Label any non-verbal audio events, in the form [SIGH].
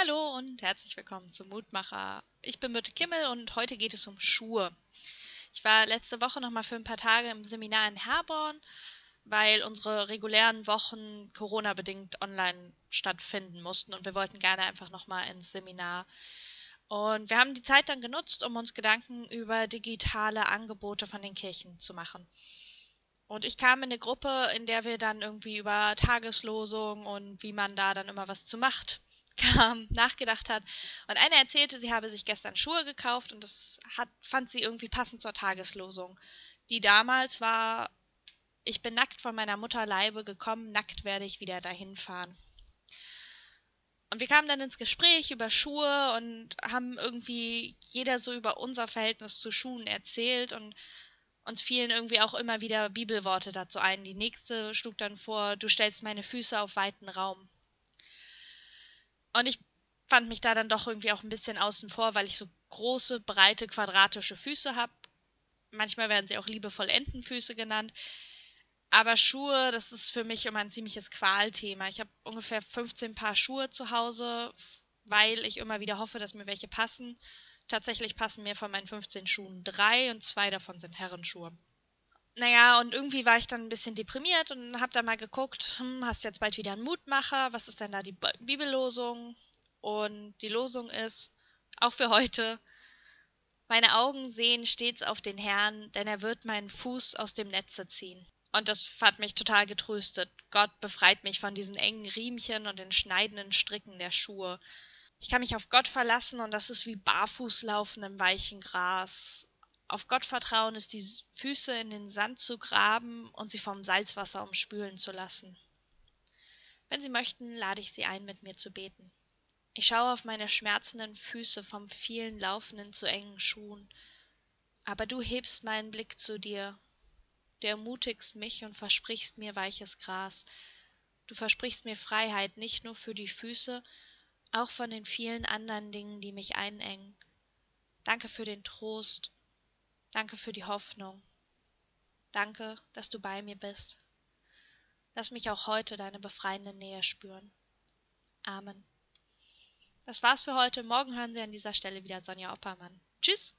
Hallo und herzlich willkommen zum Mutmacher. Ich bin Birte Kimmel und heute geht es um Schuhe. Ich war letzte Woche noch mal für ein paar Tage im Seminar in Herborn, weil unsere regulären Wochen Corona-bedingt online stattfinden mussten und wir wollten gerne einfach noch mal ins Seminar. Und wir haben die Zeit dann genutzt, um uns Gedanken über digitale Angebote von den Kirchen zu machen. Und ich kam in eine Gruppe, in der wir dann irgendwie über Tageslosung und wie man da dann immer was zu macht kam, [LAUGHS] nachgedacht hat. Und eine erzählte, sie habe sich gestern Schuhe gekauft und das hat, fand sie irgendwie passend zur Tageslosung. Die damals war, ich bin nackt von meiner Mutter Leibe gekommen, nackt werde ich wieder dahin fahren. Und wir kamen dann ins Gespräch über Schuhe und haben irgendwie jeder so über unser Verhältnis zu Schuhen erzählt und uns fielen irgendwie auch immer wieder Bibelworte dazu ein. Die nächste schlug dann vor, du stellst meine Füße auf weiten Raum. Und ich fand mich da dann doch irgendwie auch ein bisschen außen vor, weil ich so große, breite, quadratische Füße habe. Manchmal werden sie auch liebevoll Entenfüße genannt. Aber Schuhe, das ist für mich immer ein ziemliches Qualthema. Ich habe ungefähr 15 Paar Schuhe zu Hause, weil ich immer wieder hoffe, dass mir welche passen. Tatsächlich passen mir von meinen 15 Schuhen drei und zwei davon sind Herrenschuhe. Naja, und irgendwie war ich dann ein bisschen deprimiert und habe da mal geguckt, hm, hast jetzt bald wieder einen Mutmacher, was ist denn da die Bibellosung? Und die Losung ist, auch für heute, meine Augen sehen stets auf den Herrn, denn er wird meinen Fuß aus dem Netze ziehen. Und das hat mich total getröstet. Gott befreit mich von diesen engen Riemchen und den schneidenden Stricken der Schuhe. Ich kann mich auf Gott verlassen und das ist wie Barfußlaufen im weichen Gras auf Gott vertrauen ist, die Füße in den Sand zu graben und sie vom Salzwasser umspülen zu lassen. Wenn Sie möchten, lade ich Sie ein, mit mir zu beten. Ich schaue auf meine schmerzenden Füße vom vielen Laufenden zu engen Schuhen, aber du hebst meinen Blick zu dir. Du ermutigst mich und versprichst mir weiches Gras. Du versprichst mir Freiheit nicht nur für die Füße, auch von den vielen anderen Dingen, die mich einengen. Danke für den Trost, Danke für die Hoffnung. Danke, dass du bei mir bist. Lass mich auch heute deine befreiende Nähe spüren. Amen. Das war's für heute. Morgen hören Sie an dieser Stelle wieder Sonja Oppermann. Tschüss!